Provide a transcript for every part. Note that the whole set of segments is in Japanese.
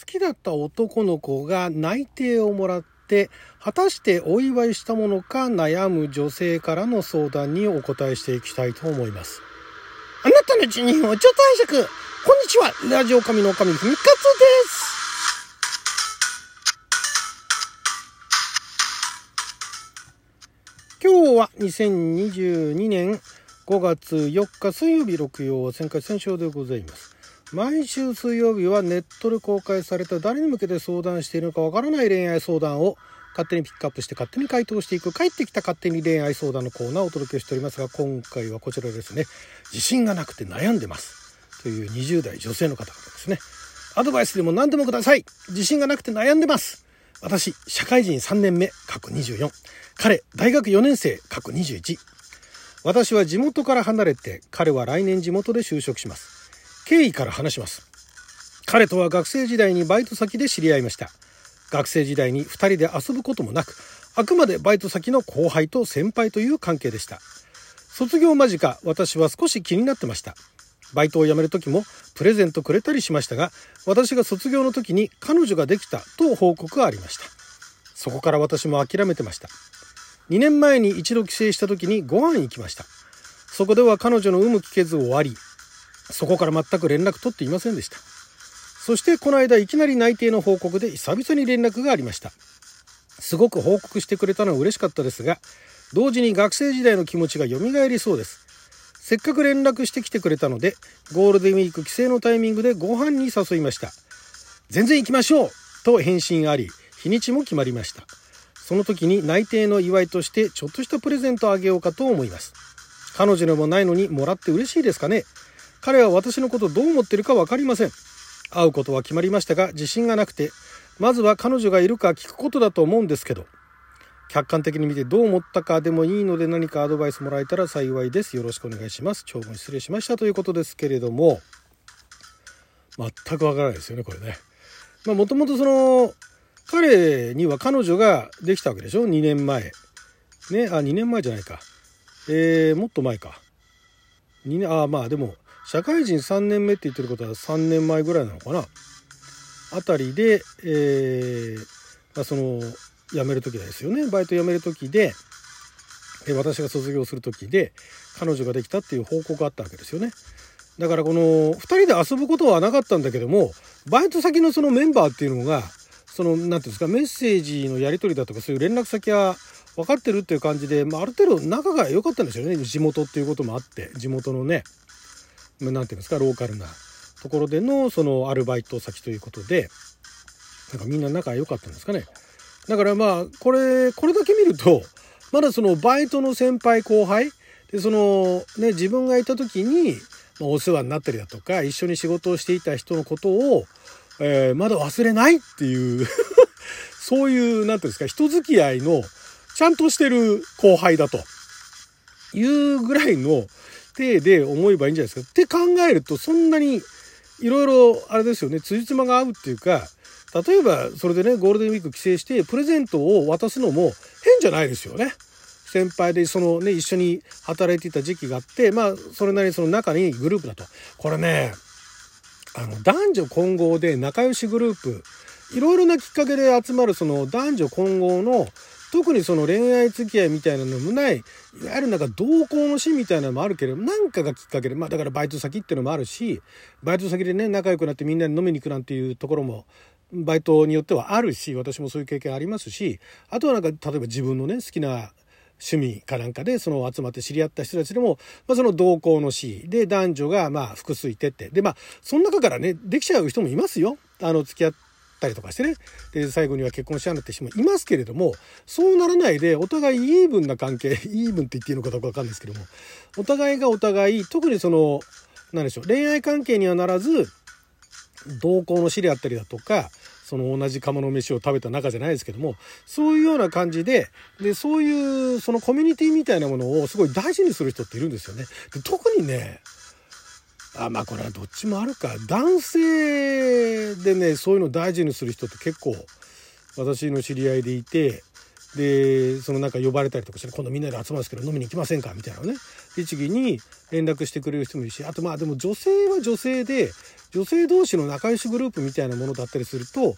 好きだった男の子が内定をもらって果たしてお祝いしたものか悩む女性からの相談にお答えしていきたいと思います。あなたの一人をちょっと拝借こんにちは。ラジオ神の神ふみかつです。今日は2022年5月4日水曜日6曜旋回戦勝でございます。毎週水曜日はネットで公開された誰に向けて相談しているのかわからない恋愛相談を勝手にピックアップして勝手に回答していく帰ってきた勝手に恋愛相談のコーナーをお届けしておりますが今回はこちらですね。自信がなくて悩んでます。という20代女性の方からですね。アドバイスでも何でもください。自信がなくて悩んでます。私社会人3年目過去24彼大学4年生過去21私は地元から離れて彼は来年地元で就職します。経緯から話します。彼とは学生時代にバイト先で知り合いました。学生時代に2人で遊ぶこともなくあくまでバイト先の後輩と先輩という関係でした。卒業間近私は少し気になってました。バイトを辞める時もプレゼントくれたりしましたが私が卒業の時に彼女ができたと報告がありました。そこから私も諦めてました。2年前に一度帰省した時にご飯行きました。そこでは彼女の有無聞けず終わりそこから全く連絡取っていませんでした。そしてこの間いきなり内定の報告で久々に連絡がありました。すごく報告してくれたのは嬉しかったですが同時に学生時代の気持ちが蘇りそうです。せっかく連絡してきてくれたのでゴールデンウィーク帰省のタイミングでご飯に誘いました。全然行きましょうと返信あり日にちも決まりました。その時に内定の祝いとしてちょっとしたプレゼントをあげようかと思います。彼女でもないのにもらって嬉しいですかね？彼は私のことをどう思ってるか分かりません。会うことは決まりましたが自信がなくてまずは彼女がいるか聞くことだと思うんですけど客観的に見てどう思ったかでもいいので何かアドバイスもらえたら幸いです。よろしくお願いします。長文失礼しましたということですけれども全くわからないですよねこれね。まあもともとその彼には彼女ができたわけでしょ？2年前。ね？あ2年前じゃないか。えー、もっと前か。2年あまあでも社会人3年目って言ってることは3年前ぐらいなのかな。あたりで、えーまあ、その辞める時ですよね。バイト辞める時でで私が卒業する時で彼女ができたっていう報告があったわけですよね。だからこの2人で遊ぶことはなかったんだけどもバイト先のそのメンバーっていうのがその何て言うんですかメッセージのやり取りだとかそういう連絡先は分かってるっていう感じで、まあ、ある程度仲が良かったんですよね。地元っていうこともあって地元のね。何て言うんですかローカルなところでのそのアルバイト先ということでなんかみんな仲良かったんですかね。だからまあこれこれだけ見るとまだそのバイトの先輩後輩でそのね自分がいた時に、お世話になったりだとか一緒に仕事をしていた人のことを、え、まだ忘れないっていう そういう何て言うんですか人付き合いのちゃんとしてる後輩だというぐらいの体で思えばいいんじゃないですか。って考えるとそんなにいろいろあれですよね辻褄が合うっていうか例えばそれでねゴールデンウィーク帰省してプレゼントを渡すのも変じゃないですよね。先輩でそのね一緒に働いていた時期があってまあそれなりにその中にグループだとこれねあの男女混合で仲良しグループいろいろなきっかけで集まるその男女混合の特にその恋愛付き合いみたいなのもないいわゆるなんか同行のシーンみたいなのもあるけれど何かがきっかけでまあだからバイト先っていうのもあるしバイト先でね仲良くなってみんなで飲みに行くなんていうところもバイトによってはあるし私もそういう経験ありますしあとはなんか例えば自分のね好きな趣味かなんかでその集まって知り合った人たちでも、まあ、その同行の死で男女がまあ複数いてってでまあその中からねできちゃう人もいますよ。あの付き合ったりとかしてねで最後には結婚しちゃうなって人もいますけれどもそうならないでお互いイーブンな関係イーブンって言っていいのかどうか分かんないですけどもお互いがお互い特にその何でしょう恋愛関係にはならず同行の死であったりだとかその同じ釜の飯を食べた仲じゃないですけどもそういうような感じででそういうそのコミュニティみたいなものをすごい大事にする人っているんですよね。で特にねあまあこれはどっちもあるか。男性でねそういうの大事にする人って結構私の知り合いでいてでそのなんか呼ばれたりとかして今度みんなで集まるんですけど飲みに行きませんか？みたいなね。律儀に連絡してくれる人もいるしあとまあでも女性は女性で女性同士の仲良しグループみたいなものだったりすると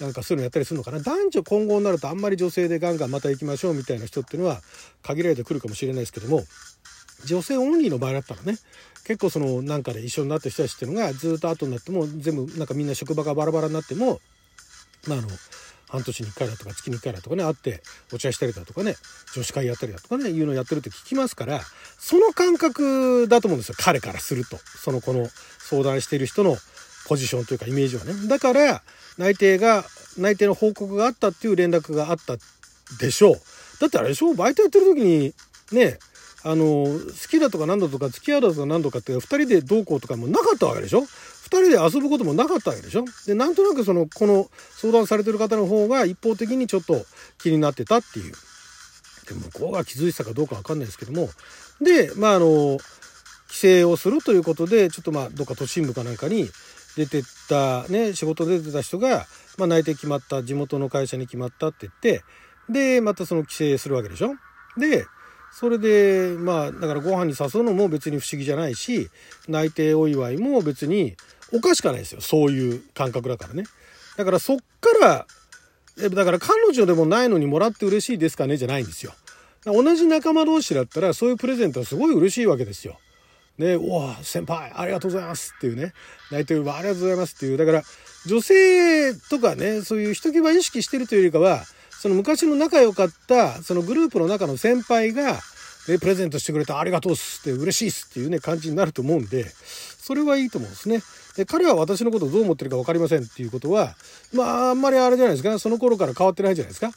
なんかそういうのやったりするのかな。男女混合になるとあんまり女性でガンガンまた行きましょうみたいな人っていうのは限られてくるかもしれないですけども女性オンリーの場合だったらね結構そのなんかで一緒になった人たちっていうのがずっと後になっても全部なんかみんな職場がバラバラになってもまああの半年に1回だとか月に1回だとかね会ってお茶したりだとかね女子会やったりだとかねいうのやってるって聞きますからその感覚だと思うんですよ。彼からすると。そのこの相談している人のポジションというかイメージはね。だから内定が内定の報告があったっていう連絡があったでしょう。だってあれでしょバイトやってる時にねあの好きだとか何だとか付き合うだとか何とかって2人でどうこうとかもなかったわけでしょ？2人で遊ぶこともなかったわけでしょ？でなんとなくそのこの相談されてる方の方が一方的にちょっと気になってたっていう。で向こうが気づいてたかどうか分かんないですけども。でまああの帰省をするということでちょっとまあどっか都心部かなんかに出てったね仕事出てた人が、まあ、内定決まった地元の会社に決まったって言ってでまたその帰省するわけでしょ？でそれでまあだからご飯に誘うのも別に不思議じゃないし内定お祝いも別におかしくないですよ。そういう感覚だからね。だからそっからだから彼女でもないのにもらって嬉しいですかねじゃないんですよ。同じ仲間同士だったらそういうプレゼントはすごい嬉しいわけですよ。ね、おお、先輩、ありがとうございますっていうね、内定はありがとうございますっていう、だから、女性とかね、そういうひときわ意識してるというよりかは、その昔の仲良かった、そのグループの中の先輩が、え、プレゼントしてくれたありがとうっすって嬉しいっすっていうね、感じになると思うんで、それはいいと思うんですね。で、彼は私のことをどう思ってるか分かりませんっていうことは、まあ、あんまりあれじゃないですか、その頃から変わってないじゃないですか。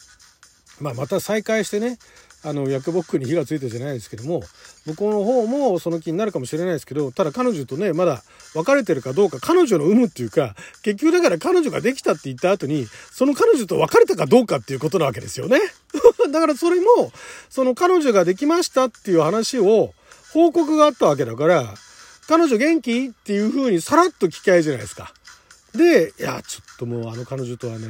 まあ、また再会してね、あの薬ボックに火がついたじゃないですけども向こうの方もその気になるかもしれないですけどただ彼女とねまだ別れてるかどうか彼女の有無っていうか結局だから彼女ができたって言った後にその彼女と別れたかどうかっていうことなわけですよね だからそれもその彼女ができましたっていう話を報告があったわけだから彼女元気っていう風にさらっと聞きゃいいじゃないですか。で、いや、ちょっともうあの彼女とはね、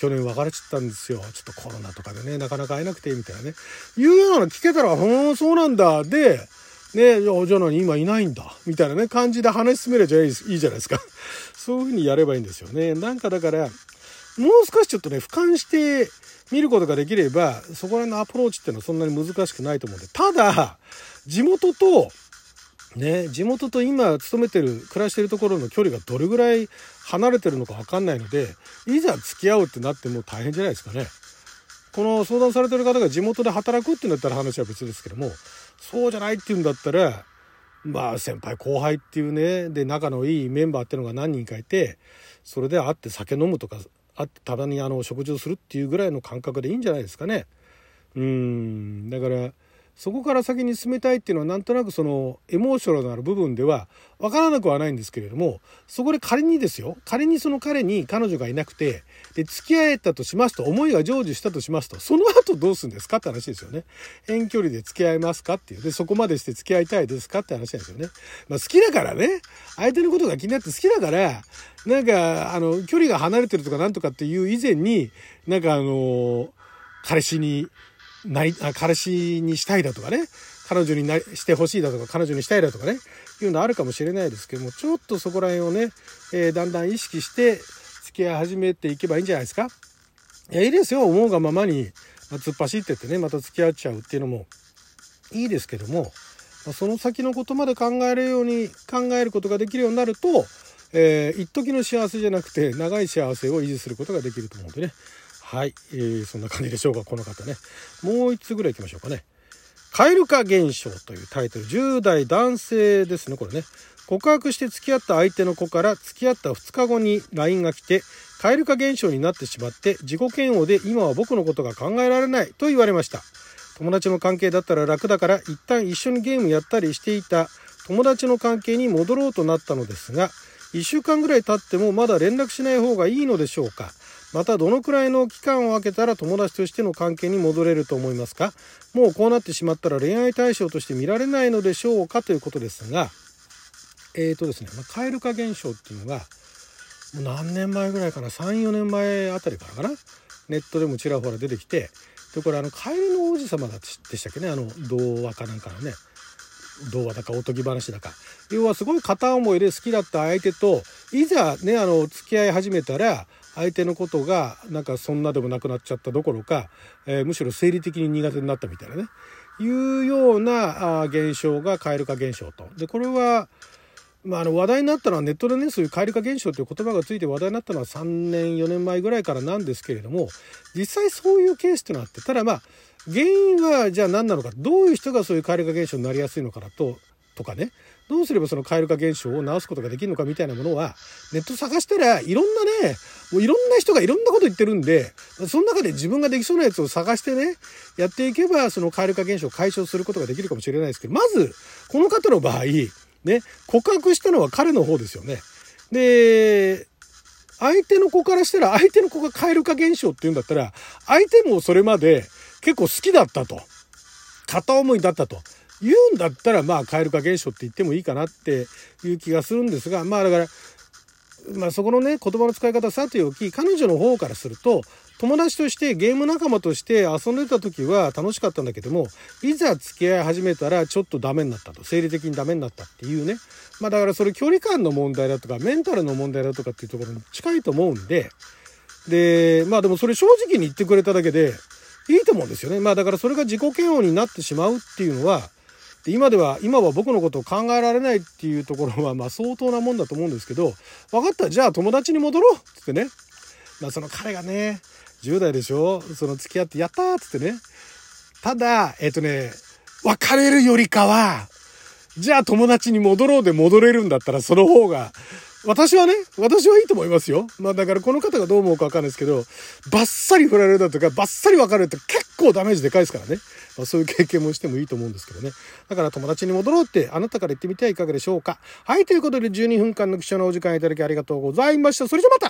去年別れちゃったんですよ。ちょっとコロナとかでね、なかなか会えなくて、みたいなね。いうような聞けたら、ほん、そうなんだ。で、ね、じゃあ何今いないんだ。みたいなね、感じで話し進めればいいじゃないですか。そういうふうにやればいいんですよね。なんかだから、もう少しちょっとね、俯瞰して見ることができれば、そこら辺のアプローチっていうのはそんなに難しくないと思うんで。ただ、地元と、ね、地元と今勤めてる暮らしてるところの距離がどれぐらい離れてるのか分かんないのでいざ付き合うってなっても大変じゃないですかね。この相談されてる方が地元で働くってなったら話は別ですけどもそうじゃないっていうんだったらまあ先輩後輩っていうねで仲のいいメンバーっていうのが何人かいてそれで会って酒飲むとか会ってたまにあの食事をするっていうぐらいの感覚でいいんじゃないですかね。うんだからそこから先に進めたいっていうのはなんとなくそのエモーショナルな部分では分からなくはないんですけれどもそこで仮にですよ。仮にその彼に彼女がいなくてで付き合えたとしますと思いが成就したとしますとその後どうするんですかって話ですよね。遠距離で付き合いますかっていう。でそこまでして付き合いたいですかって話なんですよね、まあ、好きだからね。相手のことが気になって好きだからなんかあの距離が離れてるとかなんとかっていう以前になんかあの彼氏になり、あ彼氏にしたいだとかね、彼女になしてほしいだとか、彼女にしたいだとかね、いうのあるかもしれないですけども、ちょっとそこら辺をね、えー、だんだん意識して付き合い始めていけばいいんじゃないですか。いや、いいですよ。思うがままに、突っ走ってってね、また付き合っちゃうっていうのもいいですけども、まその先のことまで考えるように、考えることができるようになると、えー、一時の幸せじゃなくて、長い幸せを維持することができると思うんでね。はい、えー、そんな感じでしょうかこの方ね。もう1つぐらい行きましょうかね。蛙化現象というタイトル。10代男性ですねこれね。告白して付き合った相手の子から付き合った2日後に LINE が来て蛙化現象になってしまって自己嫌悪で今は僕のことが考えられないと言われました。友達の関係だったら楽だから一旦一緒にゲームやったりしていた。友達の関係に戻ろうとなったのですが1週間ぐらい経ってもまだ連絡しない方がいいのでしょうか。またどのくらいの期間を空けたら友達としての関係に戻れると思いますか？もうこうなってしまったら恋愛対象として見られないのでしょうかということですがえーとですね、まあ、蛙化現象っていうのがもう何年前ぐらいかな？34年前あたりからかな？ネットでもちらほら出てきてでこれあのカエルの王子様でしたっけね？あの童話かなんかのね。童話だかおとぎ話だか。要はすごい片思いで好きだった相手といざねあの付き合い始めたら相手のことがなんかそんなでもなくなっちゃったどころか、えー、むしろ生理的に苦手になったみたいなねいうようなあ現象が蛙化現象と。でこれはまあ、あの話題になったのはネットでねそういう蛙化現象という言葉がついて話題になったのは3年4年前ぐらいからなんですけれども実際そういうケースっていうのはあってただまあ原因はじゃあ何なのかどういう人がそういう蛙化現象になりやすいのかなととかねどうすればその蛙化現象を治すことができるのかみたいなものはネット探したらいろんなねもういろんな人がいろんなこと言ってるんでその中で自分ができそうなやつを探してねやっていけばその蛙化現象を解消することができるかもしれないですけどまずこの方の場合ね、告白したのは彼の方ですよね。で、相手の子からしたら相手の子が蛙化現象って言うんだったら、相手もそれまで結構好きだったと。片思いだったと。言うんだったら、まあ、蛙化現象って言ってもいいかなっていう気がするんですが、まあだから、まあそこのね、言葉の使い方さておき、彼女の方からすると、友達としてゲーム仲間として遊んでた時は楽しかったんだけどもいざ付き合い始めたらちょっとダメになったと生理的にダメになったっていうね。まあだからそれ距離感の問題だとかメンタルの問題だとかっていうところに近いと思うんででまあでもそれ正直に言ってくれただけでいいと思うんですよね。まあだからそれが自己嫌悪になってしまうっていうのはで今では今は僕のことを考えられないっていうところはまあ相当なもんだと思うんですけど分かったじゃあ友達に戻ろうっつってねまあその彼がね10代でしょ？その付き合ってやったっつってね。ただ、えっ、とね、別れるよりかは、じゃあ友達に戻ろうで戻れるんだったらその方が、私はね、私はいいと思いますよ。まあだからこの方がどう思うかわかんないですけど、バッサリ振られるだとか、バッサリ別れるって結構ダメージでかいですからね。まあ、そういう経験もしてもいいと思うんですけどね。だから友達に戻ろうってあなたから言ってみてはいかがでしょうか。はい、ということで12分間の貴重なお時間いただきありがとうございました。それじゃまた